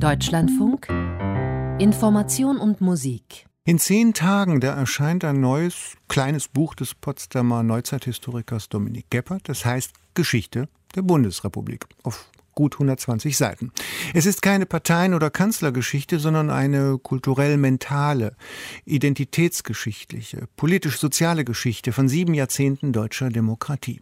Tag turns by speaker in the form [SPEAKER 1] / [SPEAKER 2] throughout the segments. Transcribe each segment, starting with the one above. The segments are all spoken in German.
[SPEAKER 1] Deutschlandfunk Information und Musik
[SPEAKER 2] in zehn Tagen, da erscheint ein neues, kleines Buch des Potsdamer Neuzeithistorikers Dominik Geppert. Das heißt Geschichte der Bundesrepublik. Auf gut 120 Seiten. Es ist keine Parteien- oder Kanzlergeschichte, sondern eine kulturell-mentale, identitätsgeschichtliche, politisch-soziale Geschichte von sieben Jahrzehnten deutscher Demokratie.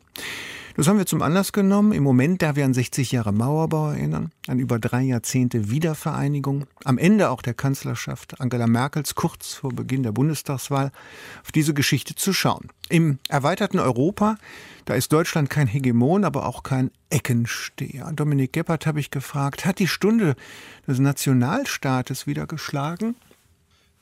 [SPEAKER 2] Das haben wir zum Anlass genommen, im Moment, da wir an 60 Jahre Mauerbau erinnern, an über drei Jahrzehnte Wiedervereinigung, am Ende auch der Kanzlerschaft Angela Merkels kurz vor Beginn der Bundestagswahl, auf diese Geschichte zu schauen. Im erweiterten Europa, da ist Deutschland kein Hegemon, aber auch kein Eckensteher. Dominik Gebhardt habe ich gefragt, hat die Stunde des Nationalstaates wieder geschlagen?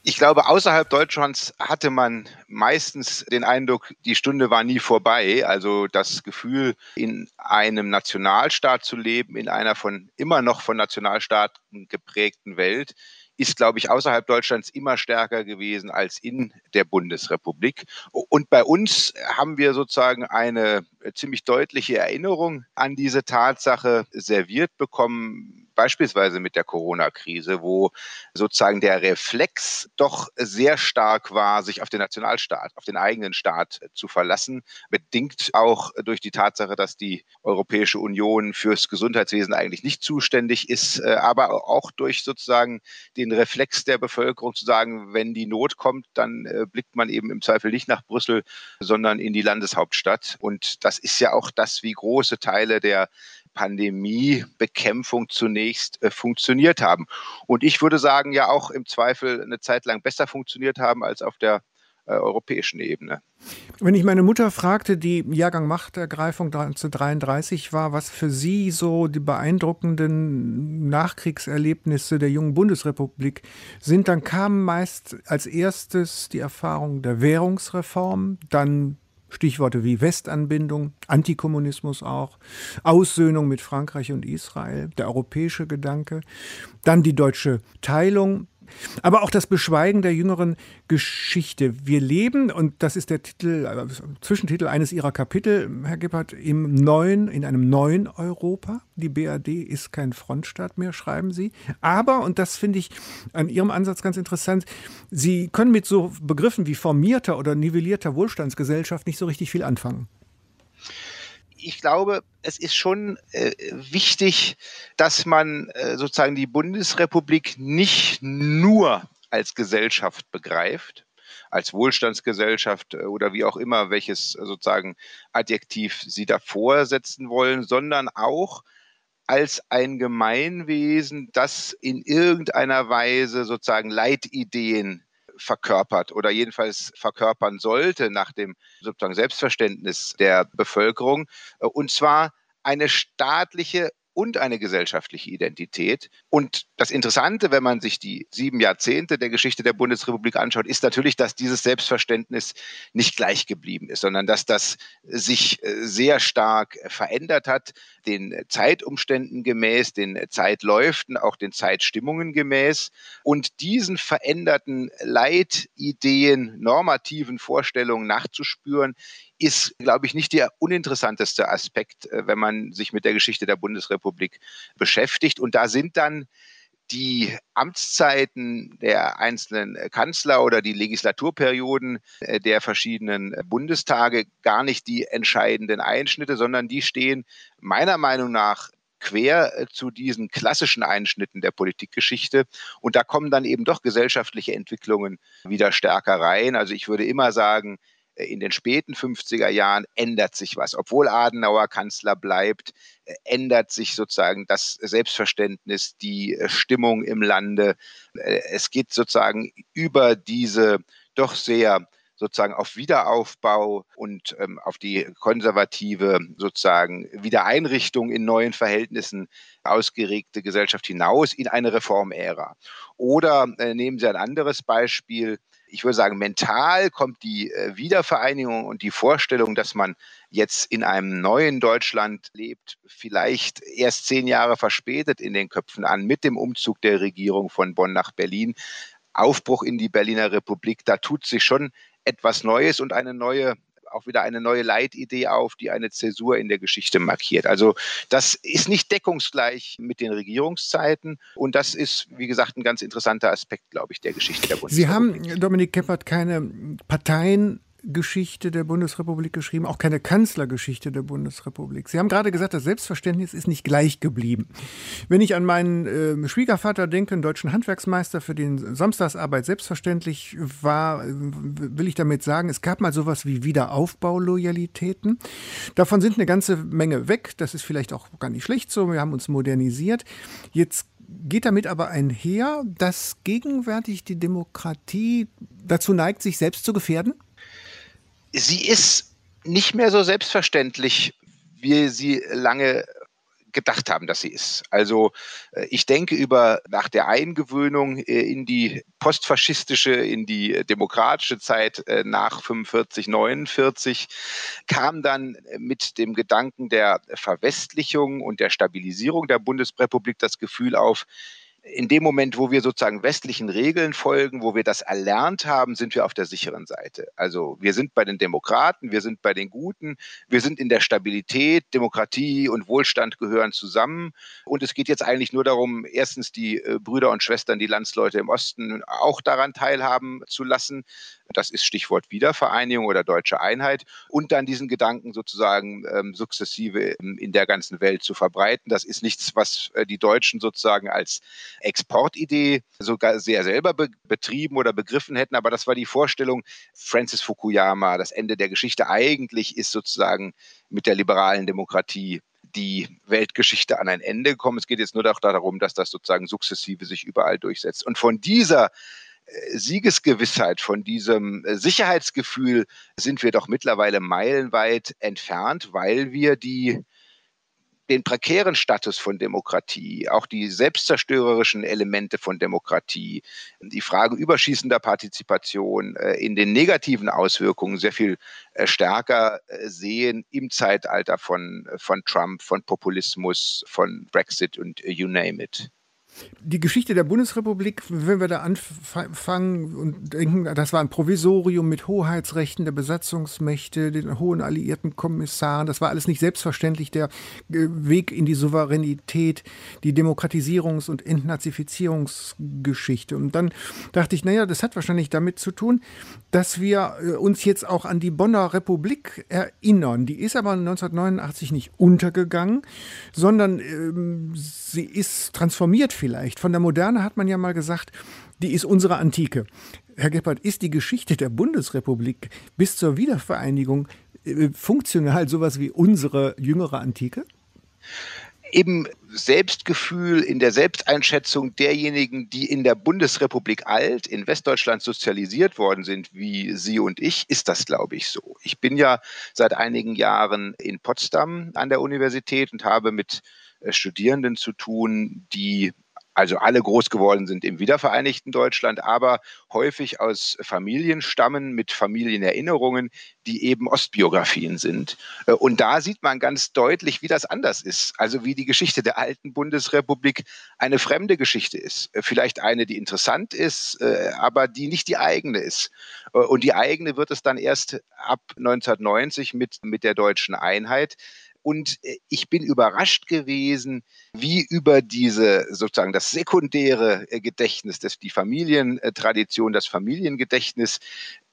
[SPEAKER 3] Ich glaube, außerhalb Deutschlands hatte man meistens den Eindruck, die Stunde war nie vorbei. Also das Gefühl, in einem Nationalstaat zu leben, in einer von immer noch von Nationalstaaten geprägten Welt, ist, glaube ich, außerhalb Deutschlands immer stärker gewesen als in der Bundesrepublik. Und bei uns haben wir sozusagen eine ziemlich deutliche Erinnerung an diese Tatsache serviert bekommen, beispielsweise mit der Corona-Krise, wo sozusagen der Reflex doch sehr stark war, sich auf den Nationalstaat, auf den eigenen Staat zu verlassen, bedingt auch durch die Tatsache, dass die Europäische Union fürs Gesundheitswesen eigentlich nicht zuständig ist, äh, aber auch durch sozusagen den Reflex der Bevölkerung zu sagen, wenn die Not kommt, dann äh, blickt man eben im Zweifel nicht nach Brüssel, sondern in die Landeshauptstadt. Und das ist ja auch das, wie große Teile der Pandemiebekämpfung zunächst äh, funktioniert haben. Und ich würde sagen, ja auch im Zweifel eine Zeit lang besser funktioniert haben als auf der äh, europäischen Ebene.
[SPEAKER 2] Wenn ich meine Mutter fragte, die Jahrgang Machtergreifung 1933 war, was für sie so die beeindruckenden Nachkriegserlebnisse der jungen Bundesrepublik sind, dann kam meist als erstes die Erfahrung der Währungsreform, dann Stichworte wie Westanbindung, Antikommunismus auch, Aussöhnung mit Frankreich und Israel, der europäische Gedanke, dann die deutsche Teilung, aber auch das Beschweigen der jüngeren Geschichte. Wir leben, und das ist der Titel, äh, Zwischentitel eines Ihrer Kapitel, Herr Gebhardt, im neuen, in einem neuen Europa. Die BRD ist kein Frontstaat mehr, schreiben Sie. Aber, und das finde ich an Ihrem Ansatz ganz interessant, Sie können mit so Begriffen wie formierter oder nivellierter Wohlstandsgesellschaft nicht so richtig viel anfangen
[SPEAKER 3] ich glaube, es ist schon äh, wichtig, dass man äh, sozusagen die Bundesrepublik nicht nur als Gesellschaft begreift, als Wohlstandsgesellschaft äh, oder wie auch immer, welches sozusagen Adjektiv Sie davor setzen wollen, sondern auch als ein Gemeinwesen, das in irgendeiner Weise sozusagen Leitideen verkörpert oder jedenfalls verkörpern sollte nach dem sozusagen Selbstverständnis der Bevölkerung. Und zwar eine staatliche und eine gesellschaftliche Identität. Und das Interessante, wenn man sich die sieben Jahrzehnte der Geschichte der Bundesrepublik anschaut, ist natürlich, dass dieses Selbstverständnis nicht gleich geblieben ist, sondern dass das sich äh, sehr stark verändert hat, den Zeitumständen gemäß, den Zeitläuften, auch den Zeitstimmungen gemäß. Und diesen veränderten Leitideen, normativen Vorstellungen nachzuspüren, ist, glaube ich, nicht der uninteressanteste Aspekt, äh, wenn man sich mit der Geschichte der Bundesrepublik beschäftigt. Und da sind dann die Amtszeiten der einzelnen Kanzler oder die Legislaturperioden äh, der verschiedenen Bundestage gar nicht die entscheidenden Einschnitte, sondern die stehen meiner Meinung nach quer äh, zu diesen klassischen Einschnitten der Politikgeschichte. Und da kommen dann eben doch gesellschaftliche Entwicklungen wieder stärker rein. Also ich würde immer sagen, in den späten 50er Jahren ändert sich was. Obwohl Adenauer Kanzler bleibt, äh, ändert sich sozusagen das Selbstverständnis, die äh, Stimmung im Lande. Äh, es geht sozusagen über diese doch sehr sozusagen auf Wiederaufbau und ähm, auf die konservative sozusagen Wiedereinrichtung in neuen Verhältnissen ausgeregte Gesellschaft hinaus in eine Reformära. Oder äh, nehmen Sie ein anderes Beispiel, ich würde sagen, mental kommt die äh, Wiedervereinigung und die Vorstellung, dass man jetzt in einem neuen Deutschland lebt, vielleicht erst zehn Jahre verspätet in den Köpfen an mit dem Umzug der Regierung von Bonn nach Berlin. Aufbruch in die Berliner Republik, da tut sich schon etwas Neues und eine neue auch wieder eine neue Leitidee auf, die eine Zäsur in der Geschichte markiert. Also das ist nicht deckungsgleich mit den Regierungszeiten und das ist, wie gesagt, ein ganz interessanter Aspekt, glaube ich, der Geschichte der
[SPEAKER 2] Bundesrepublik. Sie haben, Dominik Keppert, keine Parteien Geschichte der Bundesrepublik geschrieben, auch keine Kanzlergeschichte der Bundesrepublik. Sie haben gerade gesagt, das Selbstverständnis ist nicht gleich geblieben. Wenn ich an meinen äh, Schwiegervater denke, einen deutschen Handwerksmeister, für den Samstagsarbeit selbstverständlich war, will ich damit sagen, es gab mal sowas wie Wiederaufbauloyalitäten. Davon sind eine ganze Menge weg. Das ist vielleicht auch gar nicht schlecht so. Wir haben uns modernisiert. Jetzt geht damit aber einher, dass gegenwärtig die Demokratie dazu neigt, sich selbst zu gefährden?
[SPEAKER 3] Sie ist nicht mehr so selbstverständlich, wie sie lange gedacht haben, dass sie ist. Also äh, ich denke über nach der Eingewöhnung äh, in die postfaschistische, in die demokratische Zeit äh, nach 45, 49 kam dann mit dem Gedanken der Verwestlichung und der Stabilisierung der Bundesrepublik das Gefühl auf, in dem Moment, wo wir sozusagen westlichen Regeln folgen, wo wir das erlernt haben, sind wir auf der sicheren Seite. Also wir sind bei den Demokraten, wir sind bei den Guten, wir sind in der Stabilität, Demokratie und Wohlstand gehören zusammen. Und es geht jetzt eigentlich nur darum, erstens die äh, Brüder und Schwestern, die Landsleute im Osten auch daran teilhaben zu lassen. Das ist Stichwort Wiedervereinigung oder deutsche Einheit. Und dann diesen Gedanken sozusagen ähm, sukzessive in der ganzen Welt zu verbreiten. Das ist nichts, was äh, die Deutschen sozusagen als Exportidee sogar sehr selber be betrieben oder begriffen hätten. Aber das war die Vorstellung Francis Fukuyama. Das Ende der Geschichte eigentlich ist sozusagen mit der liberalen Demokratie die Weltgeschichte an ein Ende gekommen. Es geht jetzt nur darum, dass das sozusagen sukzessive sich überall durchsetzt. Und von dieser äh, Siegesgewissheit, von diesem äh, Sicherheitsgefühl sind wir doch mittlerweile meilenweit entfernt, weil wir die den prekären Status von Demokratie, auch die selbstzerstörerischen Elemente von Demokratie, die Frage überschießender Partizipation äh, in den negativen Auswirkungen sehr viel stärker sehen im Zeitalter von, von Trump, von Populismus, von Brexit und you name it.
[SPEAKER 2] Die Geschichte der Bundesrepublik, wenn wir da anfangen und denken, das war ein Provisorium mit Hoheitsrechten der Besatzungsmächte, den hohen alliierten Kommissaren, das war alles nicht selbstverständlich. Der äh, Weg in die Souveränität, die Demokratisierungs- und Entnazifizierungsgeschichte. Und dann dachte ich, naja, das hat wahrscheinlich damit zu tun, dass wir äh, uns jetzt auch an die Bonner Republik erinnern. Die ist aber 1989 nicht untergegangen, sondern ähm, sie ist transformiert vielleicht. Von der Moderne hat man ja mal gesagt, die ist unsere Antike. Herr Gebhardt, ist die Geschichte der Bundesrepublik bis zur Wiedervereinigung äh, funktional sowas wie unsere jüngere Antike?
[SPEAKER 3] Im Selbstgefühl, in der Selbsteinschätzung derjenigen, die in der Bundesrepublik alt, in Westdeutschland sozialisiert worden sind, wie Sie und ich, ist das, glaube ich, so. Ich bin ja seit einigen Jahren in Potsdam an der Universität und habe mit äh, Studierenden zu tun, die also alle groß geworden sind im wiedervereinigten Deutschland, aber häufig aus Familien stammen mit Familienerinnerungen, die eben Ostbiografien sind. Äh, und da sieht man ganz deutlich, wie das anders ist. Also wie die Geschichte der alten Bundesrepublik eine fremde Geschichte ist. Äh, vielleicht eine, die interessant ist, aber die nicht die eigene ist. Und die eigene wird es dann erst ab 1990 mit, mit der deutschen Einheit. Und äh, ich bin überrascht gewesen, wie über diese sozusagen das sekundäre äh, Gedächtnis, das die Familientradition, das Familiengedächtnis,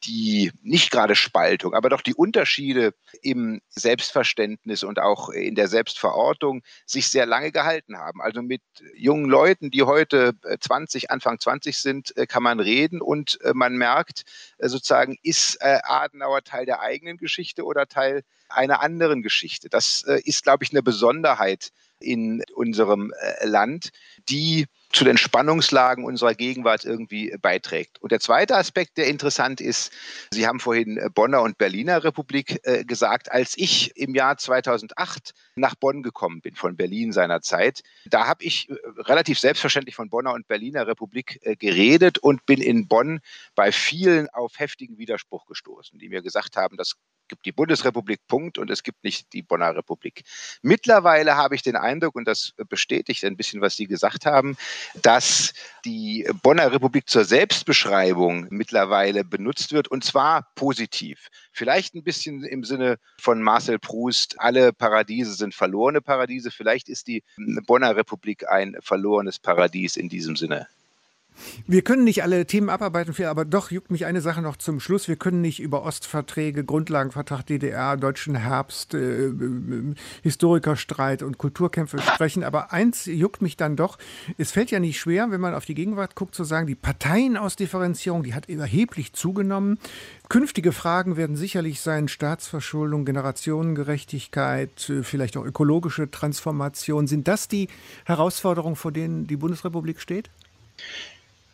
[SPEAKER 3] die nicht gerade Spaltung, aber doch die Unterschiede im Selbstverständnis und auch in der Selbstverortung sich sehr lange gehalten haben. Also mit jungen Leuten, die heute 20, äh, Anfang 20 sind, kann man reden und man merkt sozusagen, ist Adenauer Teil der eigenen Geschichte oder Teil einer anderen Geschichte. Das äh, ist, glaube ich, eine Besonderheit in unserem äh, Land, die zu den Spannungslagen unserer Gegenwart irgendwie beiträgt. Und der zweite Aspekt, der interessant ist, Sie haben vorhin äh, Bonner und Berliner Republik äh, gesagt, als ich im Jahr 2008 nach Bonn gekommen bin, von Berlin seinerzeit, da habe ich äh, relativ selbstverständlich von Bonner und Berliner Republik äh, geredet und bin in Bonn bei vielen auf heftigen Widerspruch gestoßen, die mir gesagt haben, das gibt die Bundesrepublik, Punkt, und es gibt nicht die Bonner Republik. Mittlerweile habe ich den Eindruck, und das bestätigt ein bisschen, was Sie gesagt haben, dass die Bonner Republik zur Selbstbeschreibung mittlerweile benutzt wird, und zwar positiv. Vielleicht ein bisschen im Sinne von Marcel Proust, alle Paradiese sind verlorene Paradiese. Vielleicht ist die Bonner Republik ein verlorenes Paradies in diesem Sinne.
[SPEAKER 2] Wir können nicht alle Themen abarbeiten, aber doch juckt mich eine Sache noch zum Schluss. Wir können nicht über Ostverträge, Grundlagenvertrag DDR, Deutschen Herbst, äh, äh, Historikerstreit und Kulturkämpfe sprechen. Aber eins juckt mich dann doch. Es fällt ja nicht schwer, wenn man auf die Gegenwart guckt, zu sagen, die Parteienausdifferenzierung, die hat erheblich zugenommen. Künftige Fragen werden sicherlich sein Staatsverschuldung, Generationengerechtigkeit, äh, vielleicht auch ökologische Transformation. Sind das die Herausforderungen, vor denen die Bundesrepublik steht?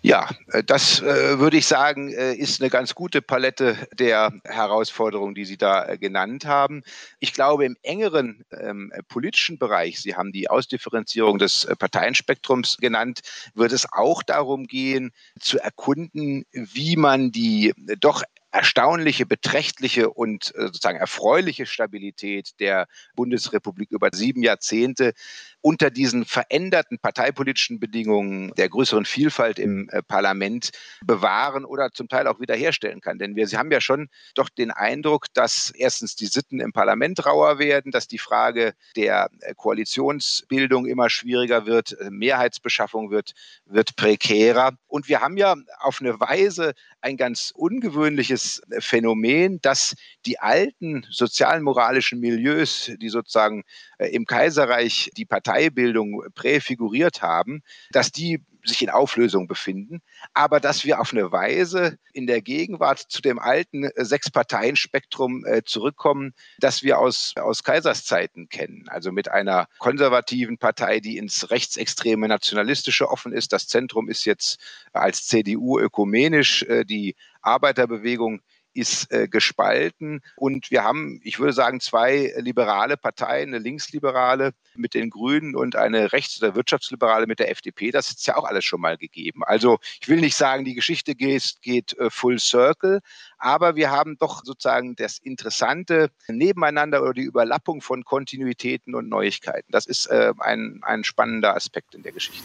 [SPEAKER 3] Ja, äh, das äh, würde ich sagen, äh, ist eine ganz gute Palette der Herausforderungen, die Sie da genannt haben. Ich glaube, im engeren ähm, politischen Bereich, Sie haben die Ausdifferenzierung des Parteienspektrums genannt, wird es auch darum gehen, zu erkunden, wie man die doch erstaunliche, beträchtliche und sozusagen erfreuliche Stabilität der Bundesrepublik über sieben Jahrzehnte unter diesen veränderten parteipolitischen Bedingungen der größeren Vielfalt im äh, Parlament bewahren oder zum Teil auch wiederherstellen kann. Denn wir haben ja schon doch den Eindruck, dass erstens die Sitten im Parlament rauer werden, dass die Frage der äh, Koalitionsbildung immer schwieriger wird, äh, Mehrheitsbeschaffung wird, wird prekärer. Und wir haben ja auf eine Weise ein ganz ungewöhnliches Phänomen, dass die alten sozialmoralischen Milieus, die sozusagen im Kaiserreich die Partei Parteibildung präfiguriert haben, dass die sich in Auflösung befinden, aber dass wir auf eine Weise in der Gegenwart zu dem alten äh, Sechs-Parteien-Spektrum äh, zurückkommen, das wir aus, aus Kaiserszeiten kennen. Also mit einer konservativen Partei, die ins rechtsextreme Nationalistische offen ist. Das Zentrum ist jetzt als CDU ökumenisch. Äh, die Arbeiterbewegung ist äh, gespalten. Und wir haben, ich würde sagen, zwei liberale Parteien, eine linksliberale mit den Grünen und eine rechts- oder wirtschaftsliberale mit der FDP. Das ist ja auch alles schon mal gegeben. Also ich will nicht sagen, die Geschichte geht, geht äh, full circle, aber wir haben doch sozusagen das interessante Nebeneinander oder die Überlappung von Kontinuitäten und Neuigkeiten. Das ist äh, ein, ein spannender Aspekt in der Geschichte.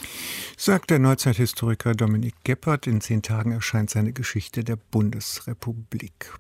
[SPEAKER 2] Sagt der Neuzeithistoriker Dominik Geppert. In zehn Tagen erscheint seine Geschichte der Bundesrepublik.